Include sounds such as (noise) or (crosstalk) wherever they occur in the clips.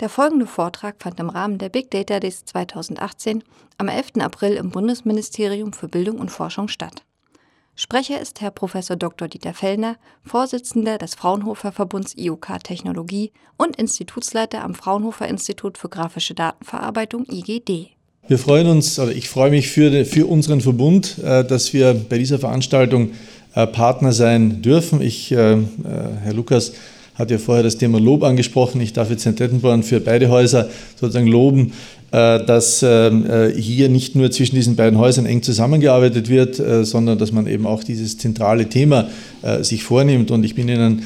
Der folgende Vortrag fand im Rahmen der Big Data Days 2018 am 11. April im Bundesministerium für Bildung und Forschung statt. Sprecher ist Herr Prof. Dr. Dieter Fellner, Vorsitzender des Fraunhofer Verbunds IOK Technologie und Institutsleiter am Fraunhofer Institut für grafische Datenverarbeitung IGD. Wir freuen uns, oder ich freue mich für, für unseren Verbund, äh, dass wir bei dieser Veranstaltung äh, Partner sein dürfen. Ich, äh, Herr Lukas, hat ja vorher das Thema Lob angesprochen. Ich darf jetzt Herrn Tettenborn für beide Häuser sozusagen loben, äh, dass ähm, äh, hier nicht nur zwischen diesen beiden Häusern eng zusammengearbeitet wird, äh, sondern dass man eben auch dieses zentrale Thema sich vornimmt. Und ich bin Ihnen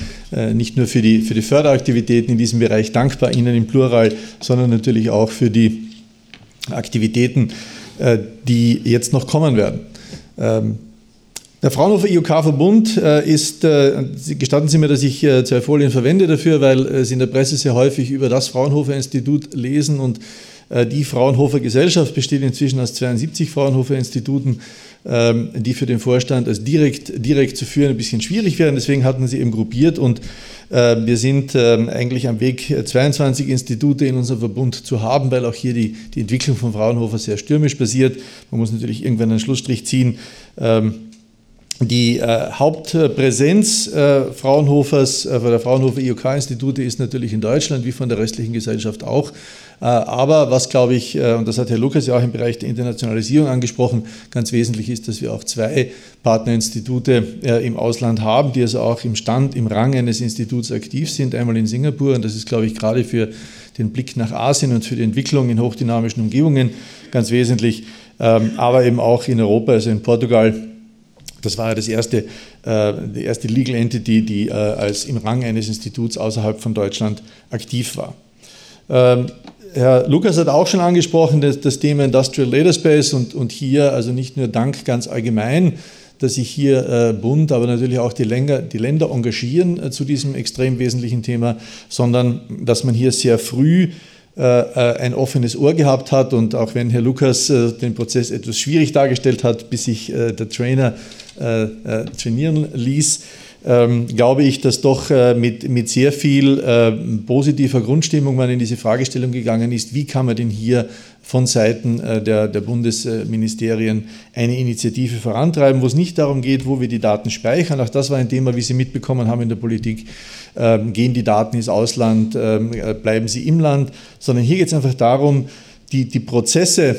nicht nur für die, für die Förderaktivitäten in diesem Bereich dankbar, Ihnen im Plural, sondern natürlich auch für die Aktivitäten, die jetzt noch kommen werden. Ähm, der Fraunhofer IOK-Verbund äh, ist, äh, gestatten Sie mir, dass ich äh, zwei Folien verwende dafür, weil Sie in der Presse sehr häufig über das Fraunhofer-Institut lesen und die Fraunhofer Gesellschaft besteht inzwischen aus 72 Fraunhofer-Instituten, ähm, die für den Vorstand als direkt, direkt zu führen ein bisschen schwierig wären. Deswegen hatten sie eben gruppiert und wir sind ähm, eigentlich am Weg, 22 Institute in unserem Verbund zu haben, weil auch hier die, die Entwicklung von Fraunhofer sehr stürmisch passiert. Man muss natürlich irgendwann einen Schlussstrich ziehen. Die äh, Hauptpräsenz äh, Fraunhofers, äh, der Fraunhofer IOK-Institute ist natürlich in Deutschland, wie von der restlichen Gesellschaft auch. Äh, aber was, glaube ich, äh, und das hat Herr Lukas ja auch im Bereich der Internationalisierung angesprochen, ganz wesentlich ist, dass wir auch zwei Partnerinstitute äh, im Ausland haben, die also auch im Stand, im Rang eines Instituts aktiv sind. Einmal in Singapur, und das ist, glaube ich, gerade für den Blick nach Asien und für die Entwicklung in hochdynamischen Umgebungen ganz wesentlich, ähm, aber eben auch in Europa, also in Portugal das war ja das erste, äh, die erste Legal Entity, die äh, als im Rang eines Instituts außerhalb von Deutschland aktiv war. Ähm, Herr Lukas hat auch schon angesprochen, das, das Thema Industrial Data Space und, und hier also nicht nur Dank ganz allgemein, dass sich hier äh, Bund, aber natürlich auch die Länder, die Länder engagieren äh, zu diesem extrem wesentlichen Thema, sondern dass man hier sehr früh ein offenes Ohr gehabt hat. Und auch wenn Herr Lukas äh, den Prozess etwas schwierig dargestellt hat, bis sich der Trainer trainieren ließ, ähm, glaube ich, dass doch mit, mit sehr viel positiver Grundstimmung man in diese Fragestellung gegangen ist, wie kann man denn hier von Seiten der, der Bundesministerien eine Initiative vorantreiben, wo es nicht darum geht, wo wir die Daten speichern. Auch das war ein Thema, wie Sie mitbekommen haben in der Politik, ähm, gehen die Daten ins Ausland, ähm, äh, bleiben sie im Land, sondern hier geht es einfach darum, die, die Prozesse, äh,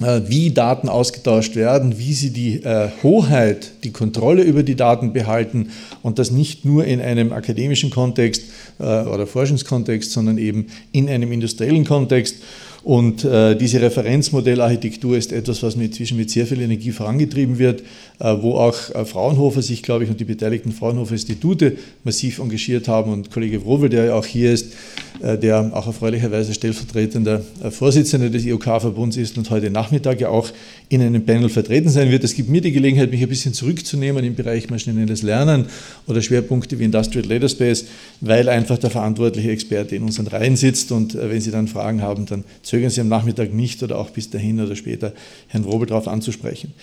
wie Daten ausgetauscht werden, wie sie die äh, Hoheit, die Kontrolle über die Daten behalten und das nicht nur in einem akademischen Kontext oder Forschungskontext, sondern eben in einem industriellen Kontext. Und äh, diese Referenzmodellarchitektur ist etwas, was inzwischen mit sehr viel Energie vorangetrieben wird, äh, wo auch äh, Fraunhofer sich, glaube ich, und die beteiligten Fraunhofer-Institute massiv engagiert haben. Und Kollege Wrobel, der ja auch hier ist, äh, der auch erfreulicherweise stellvertretender äh, Vorsitzender des IOK-Verbunds ist und heute Nachmittag ja auch in einem Panel vertreten sein wird. Es gibt mir die Gelegenheit, mich ein bisschen zurückzunehmen im Bereich maschinelles Lernen oder Schwerpunkte wie Industrial Data Space, weil einfach der verantwortliche Experte in unseren Reihen sitzt und äh, wenn Sie dann Fragen haben, dann zögern Sie am Nachmittag nicht oder auch bis dahin oder später Herrn Wrobel darauf anzusprechen.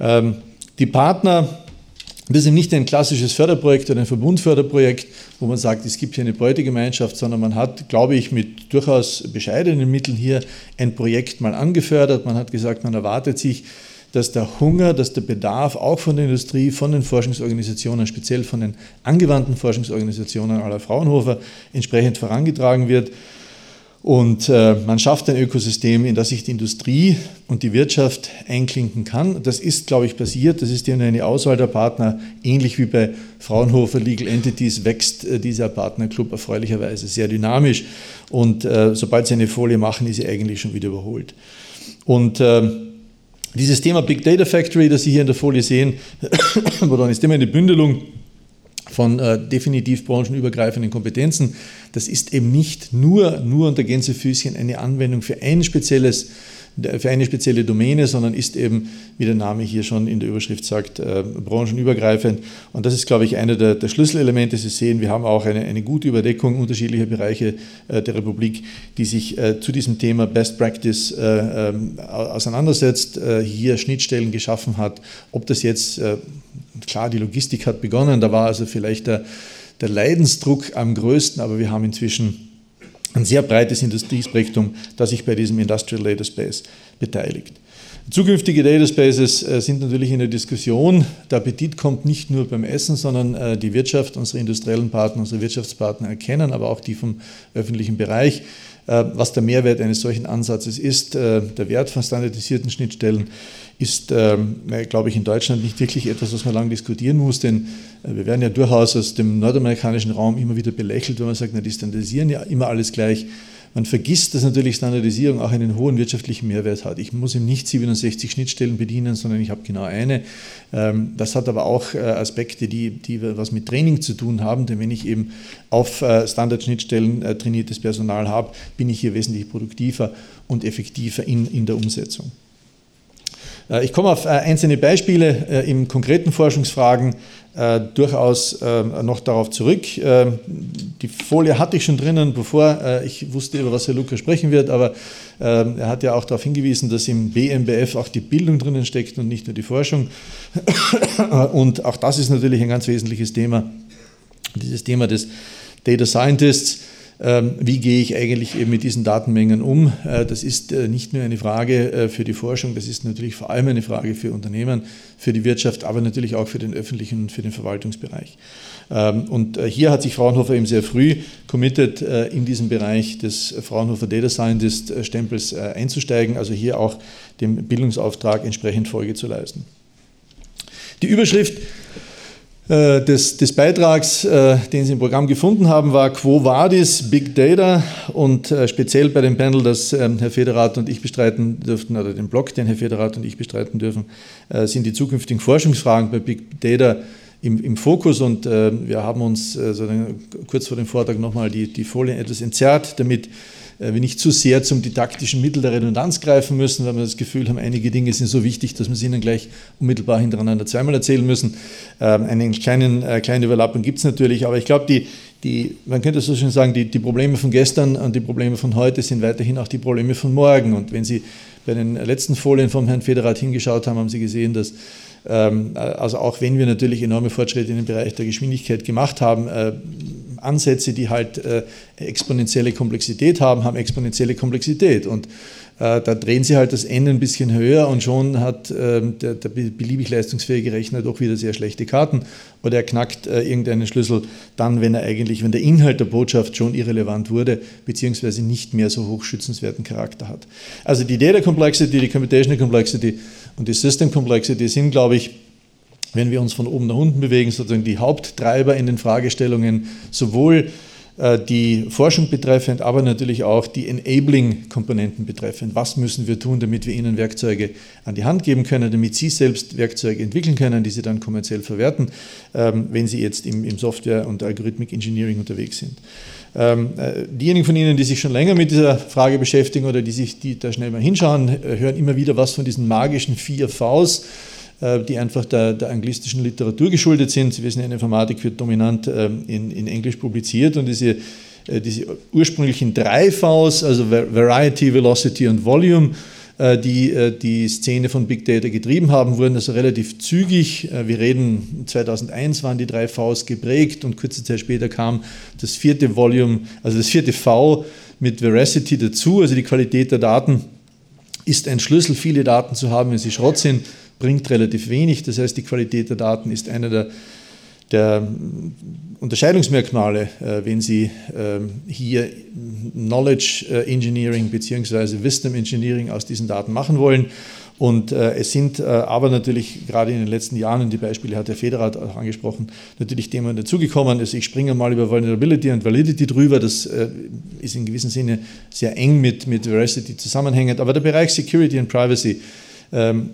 Ähm, die Partner das ist nicht ein klassisches Förderprojekt oder ein Verbundförderprojekt, wo man sagt, es gibt hier eine Beutegemeinschaft, sondern man hat, glaube ich, mit durchaus bescheidenen Mitteln hier ein Projekt mal angefördert. Man hat gesagt, man erwartet sich, dass der Hunger, dass der Bedarf auch von der Industrie, von den Forschungsorganisationen, speziell von den angewandten Forschungsorganisationen aller Fraunhofer entsprechend vorangetragen wird. Und äh, man schafft ein Ökosystem, in das sich die Industrie und die Wirtschaft einklinken kann. Das ist, glaube ich, passiert. Das ist eine Auswahl der Partner. Ähnlich wie bei Fraunhofer Legal Entities wächst äh, dieser Partnerclub erfreulicherweise sehr dynamisch. Und äh, sobald sie eine Folie machen, ist sie eigentlich schon wieder überholt. Und äh, dieses Thema Big Data Factory, das Sie hier in der Folie sehen, (coughs) ist immer eine Bündelung von äh, definitiv branchenübergreifenden Kompetenzen. Das ist eben nicht nur, nur unter Gänsefüßchen eine Anwendung für ein spezielles für eine spezielle Domäne, sondern ist eben, wie der Name hier schon in der Überschrift sagt, äh, branchenübergreifend. Und das ist, glaube ich, einer der, der, Schlüsselelemente. Sie sehen, wir haben auch eine, eine gute Überdeckung unterschiedlicher Bereiche äh, der Republik, die sich äh, zu diesem Thema Best Practice äh, ähm, auseinandersetzt, äh, hier Schnittstellen geschaffen hat. Ob das jetzt, äh, klar, die Logistik hat begonnen, da war also vielleicht der, der Leidensdruck am größten, aber wir haben inzwischen ein sehr breites Industriespektrum, das sich bei diesem Industrial Data Space beteiligt. Zukünftige Data Spaces äh, sind natürlich in der Diskussion. Der Appetit kommt nicht nur beim Essen, sondern äh, die Wirtschaft, unsere industriellen Partner, unsere Wirtschaftspartner erkennen, aber auch die vom öffentlichen Bereich, äh, was der Mehrwert eines solchen Ansatzes ist. Der Wert von standardisierten Schnittstellen ist, ähm, glaube ich, in Deutschland nicht wirklich etwas, was man lange diskutieren muss, denn wir werden ja durchaus aus dem nordamerikanischen Raum immer wieder belächelt, wenn man sagt, na, die standardisieren ja immer alles gleich. Man vergisst, dass natürlich Standardisierung auch einen hohen wirtschaftlichen Mehrwert hat. Ich muss ihm nicht 67 Schnittstellen bedienen, sondern ich habe genau eine. Ähm, das hat aber auch äh, Aspekte, die, die was mit Training zu tun haben, denn wenn ich eben auf äh, Standardschnittstellen äh, trainiertes Personal habe, bin ich hier wesentlich produktiver und effektiver in, in der Umsetzung. Ich komme auf einzelne Beispiele im konkreten Forschungsfragen äh, durchaus äh, noch darauf zurück. Äh, die Folie hatte ich schon drinnen, bevor äh, ich wusste, über was Herr Luca sprechen wird, aber ähm, er hat ja auch darauf hingewiesen, dass im BMBF auch die Bildung drinnen steckt und nicht nur die Forschung. (coughs) und auch das ist natürlich ein ganz wesentliches Thema, dieses Thema des Data Scientists. Ähm, wie gehe ich eigentlich eben mit diesen Datenmengen um? Äh, das ist äh, nicht nur eine Frage äh, für die Forschung, das ist natürlich vor allem eine Frage für Unternehmen, für die Wirtschaft, aber natürlich auch für den öffentlichen und für den Verwaltungsbereich. Ähm, und hier hat sich Fraunhofer eben sehr früh committed, in diesen Bereich des Fraunhofer Data Scientist Stempels einzusteigen, also hier auch dem Bildungsauftrag entsprechend Folge zu leisten. Die Überschrift des, des, Beitrags, äh, den Sie im Programm gefunden haben, war Quo Vadis Big Data. Und äh, speziell bei dem Panel, das ähm, Herr Federath und ich bestreiten dürften, oder den Blog, den Herr Federath und ich bestreiten dürfen, sind die zukünftigen Forschungsfragen bei Big Data im, im Fokus. Und wir haben uns also kurz vor dem Vortrag nochmal die, die Folien etwas entzerrt, damit äh, wir nicht zu sehr zum didaktischen Mittel der Redundanz greifen müssen, weil wir das Gefühl haben, einige Dinge sind so wichtig, dass wir sie ihnen gleich unmittelbar hintereinander zweimal erzählen müssen. Ähm, eine kleinen, äh, kleine Überlappung gibt es natürlich, aber ich glaube, die, die, man könnte so schön sagen, die, die Probleme von gestern und die Probleme von heute sind weiterhin auch die Probleme von morgen. Und wenn Sie bei den letzten Folien vom Herrn Federat hingeschaut haben, haben Sie gesehen, dass ähm, also auch wenn wir natürlich enorme Fortschritte in dem Bereich der Geschwindigkeit gemacht haben, äh, Ansätze, die halt äh, exponentielle Komplexität haben, haben exponentielle Komplexität. Und äh, da drehen sie halt das N ein bisschen höher und schon hat ähm, der, der, beliebig leistungsfähige Rechner doch wieder sehr schlechte Karten oder er knackt äh, irgendeinen Schlüssel dann, wenn er eigentlich, wenn der Inhalt der Botschaft schon irrelevant wurde, beziehungsweise nicht mehr so hochschützenswerten Charakter hat. Also die Data Complexity, die Computational Complexity und die System Complexity sind, glaube ich, wenn wir uns von oben nach unten bewegen, sozusagen die Haupttreiber in den Fragestellungen, sowohl äh, die Forschung betreffend, aber natürlich auch die Enabling-Komponenten betreffend. Was müssen wir tun, damit wir ihnen Werkzeuge an die Hand geben können, damit sie selbst Werkzeuge entwickeln können, die sie dann kommerziell verwerten, ähm, wenn sie jetzt im Software- und Algorithmik-Engineering unterwegs sind. Ähm, äh, diejenigen von Ihnen, die sich schon länger mit dieser Frage beschäftigen oder die sich die da schnell mal hinschauen, äh, hören immer wieder was von diesen magischen vier Vs die einfach der, der, anglistischen Literatur geschuldet sind. Sie wissen, in Informatik wird dominant ähm, in, in Englisch publiziert und diese, äh, diese ursprünglichen drei Vs, also Variety, Velocity und Volume, äh, die die Szene von Big Data getrieben haben, wurden also relativ zügig. Wir reden, 2001 waren die drei Vs geprägt und kurze Zeit später kam das vierte Volume, also das vierte V mit Veracity dazu, also die Qualität der Daten ist ein Schlüssel, viele Daten zu haben, wenn sie Schrott sind bringt relativ wenig. Das heißt, die Qualität der Daten ist einer der, der Unterscheidungsmerkmale, äh, wenn Sie ähm, hier Knowledge äh, Engineering bzw. Wisdom Engineering aus diesen Daten machen wollen. Und äh, es sind aber natürlich gerade in den letzten Jahren, und die Beispiele hat der Federat auch angesprochen, natürlich Themen dazugekommen. Also ich springe mal über Vulnerability und Validity drüber. Das ist in gewissem Sinne sehr eng mit, mit Veracity zusammenhängend. Aber der Bereich Security und Privacy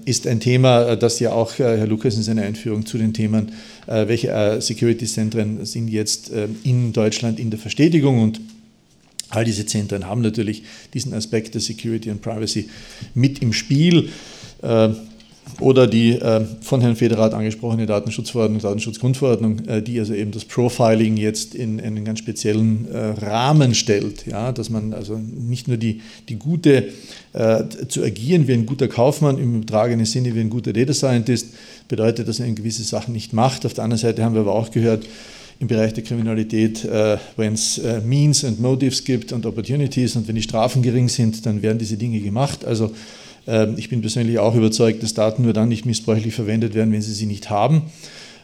ist ein Thema, äh, das ja auch äh, Herr Lukas in seiner Einführung zu den Themen, äh, welche Security-Zentren sind jetzt in Deutschland in der Verstetigung? Und all diese Zentren haben natürlich diesen Aspekt der Security und Privacy mit im Spiel oder die äh, von Herrn Federath angesprochene Datenschutzverordnung, Datenschutzgrundverordnung, äh, die also eben das Profiling jetzt in, in einen ganz speziellen äh, Rahmen stellt, ja, dass man also nicht nur die, die gute, äh, zu agieren wie ein guter Kaufmann im übertragenen Sinne wie ein guter Data Scientist bedeutet, dass er gewisse Sachen nicht macht. Auf der anderen Seite haben wir aber auch gehört, im Bereich der Kriminalität, äh, wenn es äh, Means und Motives gibt und Opportunities und wenn die Strafen gering sind, dann werden diese Dinge gemacht. Also ich bin persönlich auch überzeugt, dass Daten nur dann nicht missbräuchlich verwendet werden, wenn sie sie nicht haben.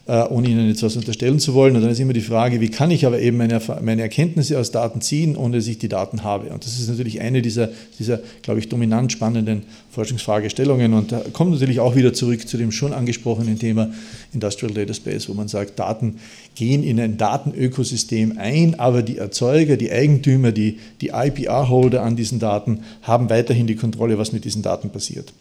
Äh, ohne Ihnen jetzt was unterstellen zu wollen. Und dann ist immer die Frage, wie kann ich aber eben meine, meine Erkenntnisse aus Daten ziehen, ohne dass ich die Daten habe. Und das ist natürlich eine dieser, dieser glaube ich, dominant spannenden Forschungsfragestellungen. Und da kommt natürlich auch wieder zurück zu dem schon angesprochenen Thema Industrial Data Space, wo man sagt, Daten gehen in ein Datenökosystem ein, aber die Erzeuger, die Eigentümer, die, die IPR-Holder an diesen Daten haben weiterhin die Kontrolle, was mit diesen Daten passiert.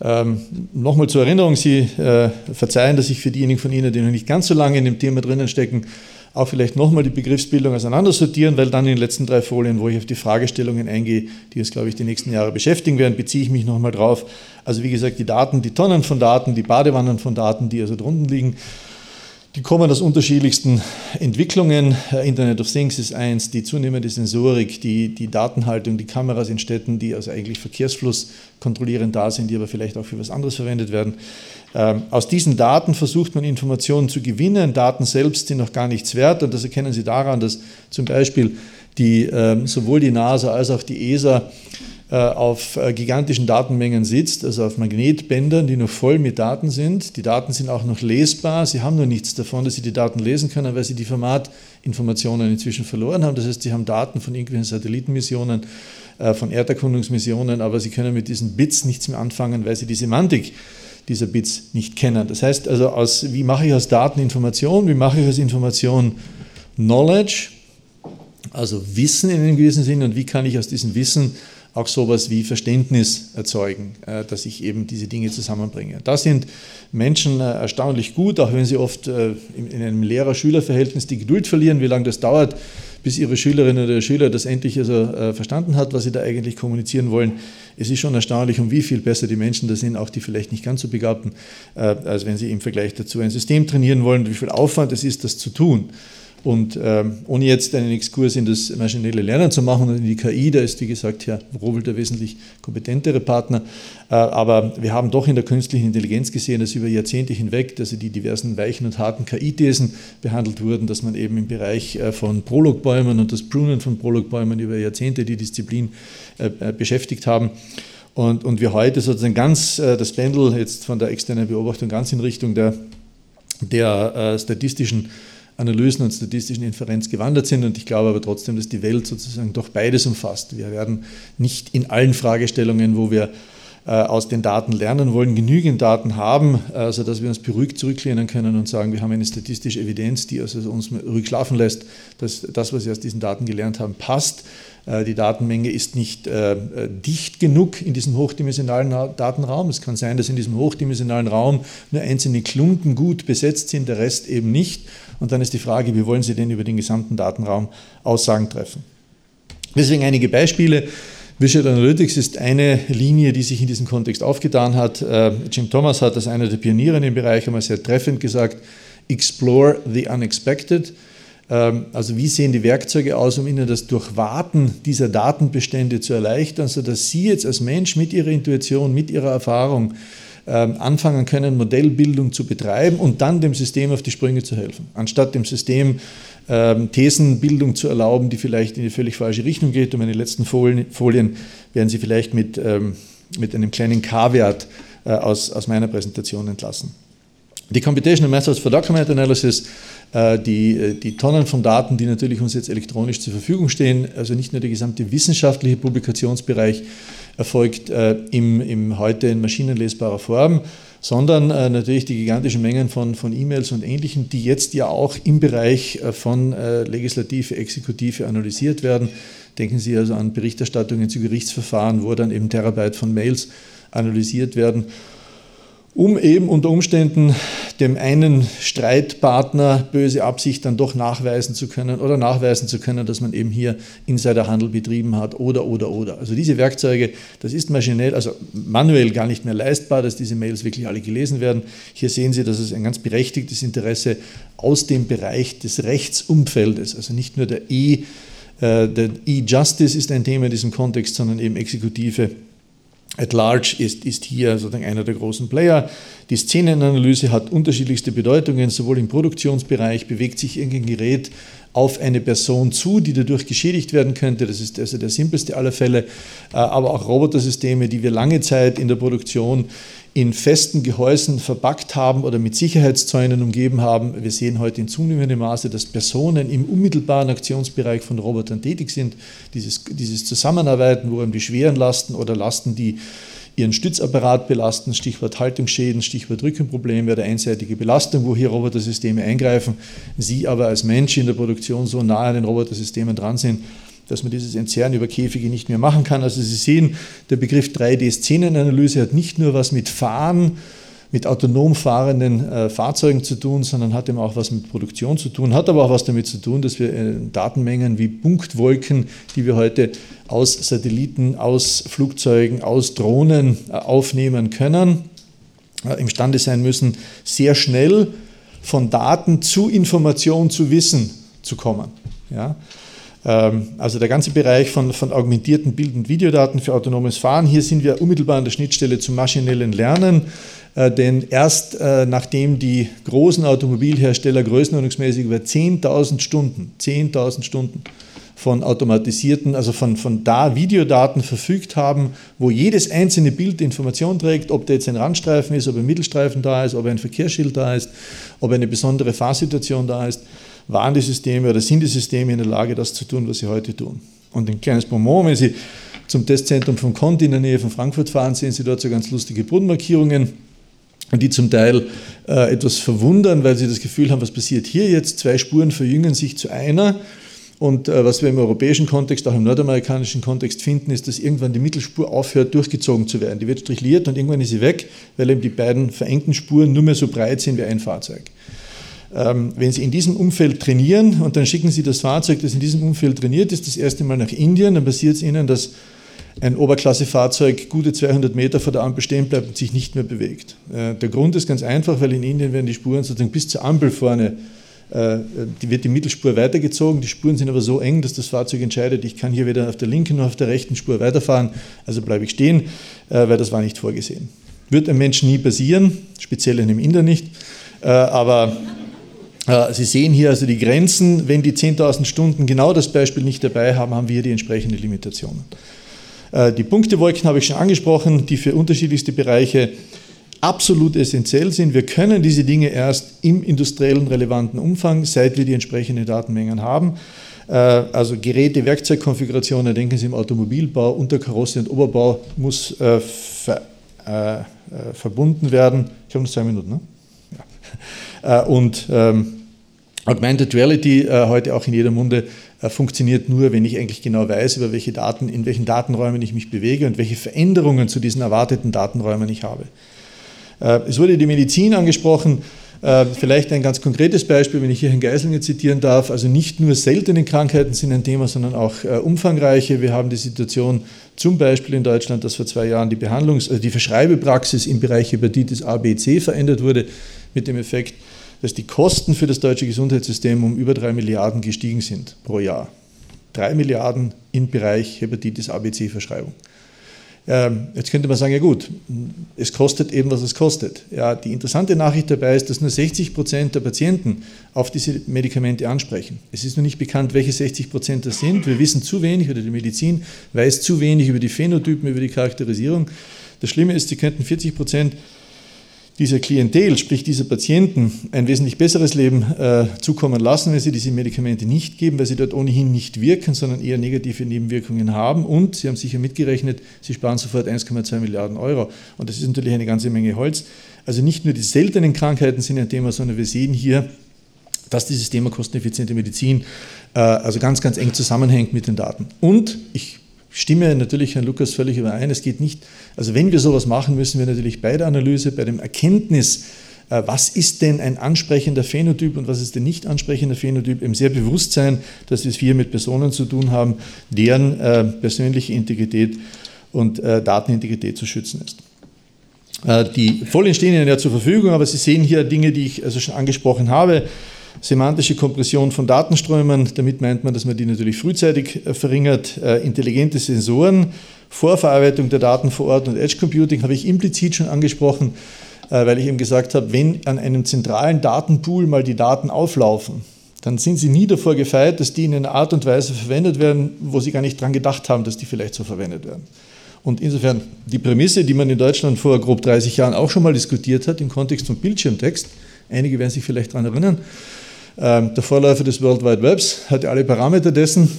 Ähm, Nochmal zur Erinnerung, Sie äh, verzeihen, dass ich für diejenigen von Ihnen, die noch nicht ganz so lange in dem Thema drinnen stecken, auch vielleicht nochmal die Begriffsbildung auseinandersortieren, weil dann in den letzten drei Folien, wo ich auf die Fragestellungen eingehe, die uns, glaube ich, die nächsten Jahre beschäftigen werden, beziehe ich mich nochmal drauf. Also wie gesagt, die Daten, die Tonnen von Daten, die Badewannen von Daten, die also drunten liegen, die kommen aus unterschiedlichsten Entwicklungen. Internet of Things ist eins, die zunehmende Sensorik, die, die Datenhaltung, die Kameras in Städten, die also eigentlich Verkehrsfluss kontrollieren da sind, die aber vielleicht auch für was anderes verwendet werden. Ähm, aus diesen Daten versucht man Informationen zu gewinnen. Daten selbst sind noch gar nichts wert und das erkennen Sie daran, dass zum Beispiel die, ähm, sowohl die NASA als auch die ESA äh, auf äh, gigantischen Datenmengen sitzt, also auf Magnetbändern, die noch voll mit Daten sind. Die Daten sind auch noch lesbar. Sie haben nur nichts davon, dass Sie die Daten lesen können, weil Sie die Formatinformationen inzwischen verloren haben. Das heißt, Sie haben Daten von irgendwelchen Satellitenmissionen, äh, von Erderkundungsmissionen, aber Sie können mit diesen Bits nichts mehr anfangen, weil Sie die Semantik dieser Bits nicht kennen. Das heißt also, aus, wie mache ich aus Daten Information, wie mache ich aus Information Knowledge, also Wissen in einem gewissen Sinn und wie kann ich aus diesem Wissen auch sowas wie Verständnis erzeugen, äh, dass ich eben diese Dinge zusammenbringe. Da sind Menschen äh, erstaunlich gut, auch wenn sie oft äh, in einem Lehrer-Schüler-Verhältnis die Geduld verlieren, wie lange das dauert, bis ihre Schülerin oder der Schüler das endlich also verstanden hat, was sie da eigentlich kommunizieren wollen. Es ist schon erstaunlich, um wie viel besser die Menschen da sind, auch die vielleicht nicht ganz so Begabten, als wenn sie im Vergleich dazu ein System trainieren wollen, wie viel Aufwand es ist, das zu tun. Und ähm, ohne jetzt einen Exkurs in das maschinelle Lernen zu machen und in die KI, da ist wie gesagt Herr Robel der wesentlich kompetentere Partner. Äh, aber wir haben doch in der künstlichen Intelligenz gesehen, dass über Jahrzehnte hinweg, dass die diversen weichen und harten KI-Thesen behandelt wurden, dass man eben im Bereich äh, von Prologbäumen und das Prunen von Prologbäumen über Jahrzehnte die Disziplin äh, äh beschäftigt haben. Und, und wir heute sozusagen ganz äh, das Pendel jetzt von der externen Beobachtung ganz in Richtung der, der äh, statistischen Analysen und statistischen Inferenz gewandert sind. Und ich glaube aber trotzdem, dass die Welt sozusagen doch beides umfasst. Wir werden nicht in allen Fragestellungen, wo wir aus den Daten lernen wollen, genügend Daten haben, äh, sodass wir uns beruhigt zurücklehnen können und sagen, wir haben eine statistische Evidenz, die also uns ruhig schlafen lässt, dass das, was wir aus diesen Daten gelernt haben, passt. Äh, die Datenmenge ist nicht dicht genug in diesem hochdimensionalen Datenraum. Es kann sein, dass in diesem hochdimensionalen Raum nur einzelne Klumpen gut besetzt sind, der Rest eben nicht. Und dann ist die Frage, wie wollen Sie denn über den gesamten Datenraum Aussagen treffen? Deswegen einige Beispiele. Visual Analytics ist eine Linie, die sich in diesem Kontext aufgetan hat. Äh, Jim Thomas hat als einer der Pioniere in dem Bereich einmal sehr treffend gesagt, explore the unexpected. Ähm, also wie sehen die Werkzeuge aus, um Ihnen das Durchwarten dieser Datenbestände zu erleichtern, sodass Sie jetzt als Mensch mit Ihrer Intuition, mit Ihrer Erfahrung anfangen können, Modellbildung zu betreiben und dann dem System auf die Sprünge zu helfen. Anstatt dem System ähm, Thesenbildung zu erlauben, die vielleicht in die völlig falsche Richtung geht. Und meine letzten Folien, Folien werden Sie vielleicht mit, ähm, mit einem kleinen K-Wert äh, aus, aus meiner Präsentation entlassen. Die Computational Methods for Document Analysis, äh, die, äh, die Tonnen von Daten, die natürlich uns jetzt elektronisch zur Verfügung stehen, also nicht nur der gesamte wissenschaftliche Publikationsbereich, erfolgt äh, im, im heute in maschinenlesbarer Form, sondern äh, natürlich die gigantischen Mengen von, von E-Mails und Ähnlichem, die jetzt ja auch im Bereich äh, von äh, Legislative, Exekutive analysiert werden. Denken Sie also an Berichterstattungen zu Gerichtsverfahren, wo dann eben Terabyte von Mails analysiert werden um eben unter Umständen dem einen Streitpartner böse Absicht dann doch nachweisen zu können oder nachweisen zu können, dass man eben hier Insiderhandel betrieben hat oder oder oder. Also diese Werkzeuge, das ist maschinell, also manuell gar nicht mehr leistbar, dass diese Mails wirklich alle gelesen werden. Hier sehen Sie, dass es ein ganz berechtigtes Interesse aus dem Bereich des Rechtsumfeldes, also nicht nur der E, äh, der E-Justice ist ein Thema in diesem Kontext, sondern eben Exekutive at large ist, ist hier sozusagen einer der großen Player. Die Szenenanalyse hat unterschiedlichste Bedeutungen, sowohl im Produktionsbereich bewegt sich irgendein Gerät auf eine Person zu, die dadurch geschädigt werden könnte. Das ist also der simpelste aller Fälle. Äh, aber auch Robotersysteme, die wir lange Zeit in der Produktion in festen Gehäusen verpackt haben oder mit Sicherheitszäunen umgeben haben. Wir sehen heute in zunehmendem Maße, dass Personen im unmittelbaren Aktionsbereich von Robotern tätig sind. Dieses, dieses Zusammenarbeiten, wo eben die schweren Lasten oder Lasten, die ihren Stützapparat belasten, Stichwort Haltungsschäden, Stichwort Rückenprobleme oder einseitige Belastung, wo hier Robotersysteme eingreifen, Sie aber als Mensch in der Produktion so nah an den Robotersystemen dran sind, dass man dieses Entzerren über Käfige nicht mehr machen kann. Also Sie sehen, der Begriff 3D-Szenenanalyse hat nicht nur was mit Fahren, mit autonom fahrenden äh, Fahrzeugen zu tun, sondern hat eben auch was mit Produktion zu tun, hat aber auch was damit zu tun, dass wir äh, Datenmengen wie Punktwolken, die wir heute aus Satelliten, aus Flugzeugen, aus Drohnen äh, aufnehmen können, äh, imstande sein müssen, sehr schnell von Daten zu Information, zu Wissen zu kommen. Ja? Ähm, also der ganze Bereich von, von augmentierten Bild- und Videodaten für autonomes Fahren. Hier sind wir unmittelbar an der Schnittstelle zum maschinellen Lernen, äh, denn erst äh, nachdem die großen Automobilhersteller größenordnungsmäßig über 10.000 Stunden, 10.000 Stunden von automatisierten, also von, von da Videodaten verfügt haben, wo jedes einzelne Bild Information trägt, ob da jetzt ein Randstreifen ist, ob ein Mittelstreifen da ist, ob ein Verkehrsschild da ist, ob eine besondere Fahrsituation da ist waren die Systeme oder sind die Systeme in der Lage, das zu tun, was sie heute tun. Und ein kleines Bonbon, wenn Sie zum Testzentrum von Conti in der Nähe von Frankfurt fahren, sehen Sie dort so ganz lustige Bodenmarkierungen, die zum Teil äh, etwas verwundern, weil Sie das Gefühl haben, was passiert hier jetzt? Zwei Spuren verjüngen sich zu einer. Und äh, was wir im europäischen Kontext, auch im nordamerikanischen Kontext finden, ist, dass irgendwann die Mittelspur aufhört, durchgezogen zu werden. Die wird strichliert und irgendwann ist sie weg, weil eben die beiden verengten Spuren nur mehr so breit sind wie ein Fahrzeug. Ähm, wenn Sie in diesem Umfeld trainieren und dann schicken Sie das Fahrzeug, das in diesem Umfeld trainiert ist, das erste Mal nach Indien, dann passiert es Ihnen, dass ein Oberklassefahrzeug gute 200 Meter vor der Ampel stehen bleibt und sich nicht mehr bewegt. Äh, der Grund ist ganz einfach, weil in Indien werden die Spuren sozusagen bis zur Ampel vorne, äh, die wird die Mittelspur weitergezogen. Die Spuren sind aber so eng, dass das Fahrzeug entscheidet, ich kann hier weder auf der linken noch auf der rechten Spur weiterfahren, also bleibe ich stehen, äh, weil das war nicht vorgesehen. Wird einem Menschen nie passieren, speziell in einem Inder nicht, aber Sie sehen hier also die Grenzen. Wenn die 10.000 Stunden genau das Beispiel nicht dabei haben, haben wir die entsprechenden Limitationen. Äh, die Punktewolken habe ich schon angesprochen, die für unterschiedlichste Bereiche absolut essentiell sind. Wir können diese Dinge erst im industriellen relevanten Umfang, seit wir die entsprechenden Datenmengen haben. Äh, also Geräte, Werkzeugkonfigurationen, denken Sie im Automobilbau, Unterkarosse und Oberbau muss ver, äh, verbunden werden. Ich habe noch zwei Minuten. Ne? Ja. Und ähm, Augmented Reality äh, heute auch in jeder Munde äh, funktioniert nur, wenn ich eigentlich genau weiß, über welche Daten, in welchen Datenräumen ich mich bewege und welche Veränderungen zu diesen erwarteten Datenräumen ich habe. Äh, es wurde die Medizin angesprochen. Äh, vielleicht ein ganz konkretes Beispiel, wenn ich hier Herrn Geislinger zitieren darf. Also nicht nur seltene Krankheiten sind ein Thema, sondern auch äh, umfangreiche. Wir haben die Situation zum Beispiel in Deutschland, dass vor zwei Jahren die Behandlungs-, also die Verschreibepraxis im Bereich Hepatitis A, B, C verändert wurde, mit dem Effekt, dass die Kosten für das deutsche Gesundheitssystem um über drei Milliarden gestiegen sind pro Jahr. Drei Milliarden im Bereich Hepatitis ABC-Verschreibung. Ähm, jetzt könnte man sagen, ja gut, es kostet eben, was es kostet. Ja, die interessante Nachricht dabei ist, dass nur 60 Prozent der Patienten auf diese Medikamente ansprechen. Es ist noch nicht bekannt, welche 60 Prozent das sind. Wir wissen zu wenig, oder die Medizin weiß zu wenig über die Phänotypen, über die Charakterisierung. Das Schlimme ist, sie könnten 40 Prozent dieser Klientel, sprich dieser Patienten, ein wesentlich besseres Leben äh, zukommen lassen, wenn sie diese Medikamente nicht geben, weil sie dort ohnehin nicht wirken, sondern eher negative Nebenwirkungen haben. Und Sie haben sicher mitgerechnet, Sie sparen sofort 1,2 Milliarden Euro. Und das ist natürlich eine ganze Menge Holz. Also nicht nur die seltenen Krankheiten sind ein Thema, sondern wir sehen hier, dass dieses Thema kosteneffiziente Medizin äh, also ganz, ganz eng zusammenhängt mit den Daten. Und ich stimme natürlich Herrn Lukas völlig überein. Es geht nicht, also wenn wir sowas machen, müssen wir natürlich bei der Analyse, bei dem Erkenntnis, äh, was ist denn ein ansprechender Phänotyp und was ist ein nicht ansprechender Phänotyp, eben sehr bewusst sein, dass wir es hier mit Personen zu tun haben, deren äh, persönliche Integrität und äh, Datenintegrität zu schützen ist. Die Folien stehen Ihnen ja zur Verfügung, aber Sie sehen hier Dinge, die ich also schon angesprochen habe. Semantische Kompression von Datenströmen, damit meint man, dass man die natürlich frühzeitig äh, verringert. Äh, intelligente Sensoren, Vorverarbeitung der Daten vor Ort und Edge Computing habe ich implizit schon angesprochen, äh, weil ich eben gesagt habe, wenn an einem zentralen Datenpool mal die Daten auflaufen, dann sind sie nie davor gefeit, dass die in einer Art und Weise verwendet werden, wo sie gar nicht dran gedacht haben, dass die vielleicht so verwendet werden. Und insofern die Prämisse, die man in Deutschland vor grob 30 Jahren auch schon mal diskutiert hat im Kontext von Bildschirmtext, einige werden sich vielleicht daran erinnern, ähm, der Vorläufer des World Wide Webs hatte alle Parameter dessen.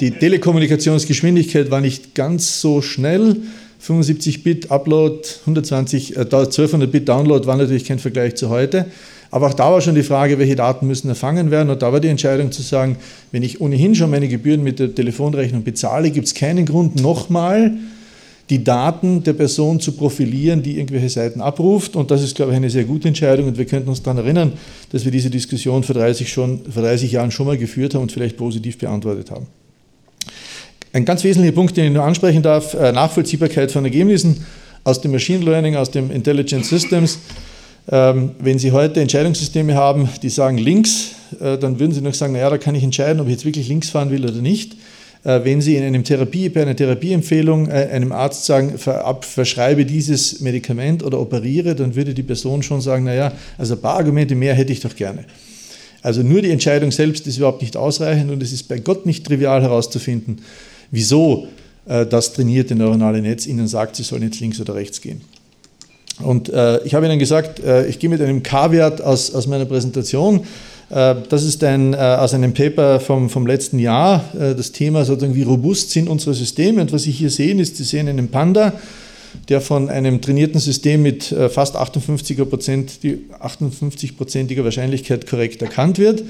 Die Telekommunikationsgeschwindigkeit war nicht ganz so schnell. 75 Bit Upload, 120, äh, 1200 Bit Download war natürlich kein Vergleich zu heute. Aber auch da war schon die Frage, welche Daten müssen erfangen werden. Und da war die Entscheidung zu sagen, wenn ich ohnehin schon meine Gebühren mit der Telefonrechnung bezahle, gibt es keinen Grund, nochmal die Daten der Person zu profilieren, die irgendwelche Seiten abruft. Und das ist, glaube ich, eine sehr gute Entscheidung. Und wir könnten uns daran erinnern, dass wir diese Diskussion vor 30, schon, vor 30 Jahren schon mal geführt haben und vielleicht positiv beantwortet haben. Ein ganz wesentlicher Punkt, den ich nur ansprechen darf, äh, Nachvollziehbarkeit von Ergebnissen aus dem Machine Learning, aus dem Intelligent Systems. Ähm, wenn Sie heute Entscheidungssysteme haben, die sagen links, äh, dann würden Sie noch sagen, naja, da kann ich entscheiden, ob ich jetzt wirklich links fahren will oder nicht. Äh, wenn Sie in einem Therapie, bei einer Therapieempfehlung äh, einem Arzt sagen, verschreibe dieses Medikament oder operiere, dann würde die Person schon sagen, naja, also ein paar Argumente mehr hätte ich doch gerne. Also nur die Entscheidung selbst ist überhaupt nicht ausreichend und es ist bei Gott nicht trivial herauszufinden, wieso äh, das trainierte neuronale Netz Ihnen sagt, Sie sollen jetzt links oder rechts gehen. Und ich habe Ihnen gesagt, ich gehe mit einem K-Wert aus, aus meiner Präsentation. Äh, das ist ein, äh, aus einem Paper vom, vom letzten Jahr, äh, das Thema sozusagen, wie robust sind unsere Systeme. Und was Sie hier sehen, ist, Sie sehen einen Panda, der von einem trainierten System mit fast 58%, Prozent, 58%iger Wahrscheinlichkeit korrekt erkannt wird.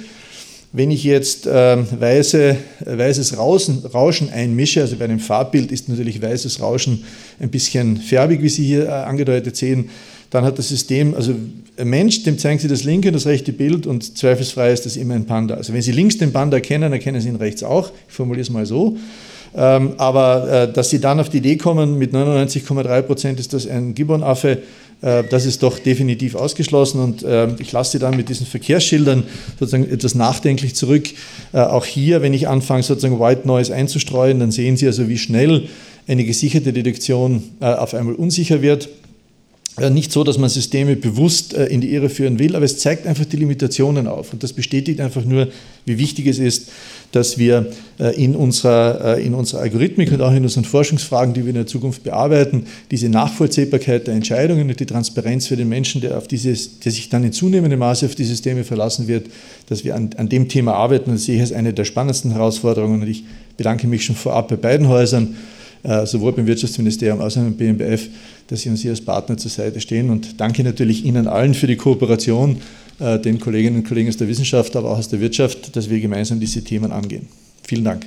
Wenn ich jetzt äh, weiße, weißes Rauschen, einmische, also bei einem Farbbild ist natürlich weißes Rauschen ein bisschen färbig, wie Sie hier angedeutet sehen, dann hat das System, also ein Mensch, dem zeigen Sie das linke und das rechte Bild und zweifelsfrei ist das immer ein Panda. Also wenn Sie links den Panda erkennen, erkennen Sie ihn rechts auch. Ich formuliere es mal so. Ähm, aber äh, dass Sie dann auf die Idee kommen, mit 99,3 Prozent ist das ein Gibbonaffe, äh, das ist doch definitiv ausgeschlossen und äh, ich lasse Sie dann mit diesen Verkehrsschildern sozusagen etwas nachdenklich zurück. Äh, auch hier, wenn ich anfange, sozusagen White Noise einzustreuen, dann sehen Sie also, wie schnell eine gesicherte Detektion auf einmal unsicher wird. Äh, nicht so, dass man Systeme bewusst äh, in die Irre führen will, aber es zeigt einfach die Limitationen auf. Und das bestätigt einfach nur, wie wichtig es ist, dass wir äh, in unserer, in unserer Algorithmik und auch in unseren Forschungsfragen, die wir in der Zukunft bearbeiten, diese Nachvollziehbarkeit der Entscheidungen und die Transparenz für den Menschen, der, auf dieses, der sich dann in zunehmendem Maße auf die Systeme verlassen wird, dass wir an, an dem Thema arbeiten. Das sehe ich als eine der spannendsten Herausforderungen. Und ich bedanke mich schon vorab bei beiden Häusern sowohl beim Wirtschaftsministerium als auch beim BMBF, dass Sie uns hier als Partner zur Seite stehen. Und danke natürlich Ihnen allen für die Kooperation, äh, den Kolleginnen und Kollegen aus der Wissenschaft, aber auch aus der Wirtschaft, dass wir gemeinsam diese Themen angehen. Vielen Dank.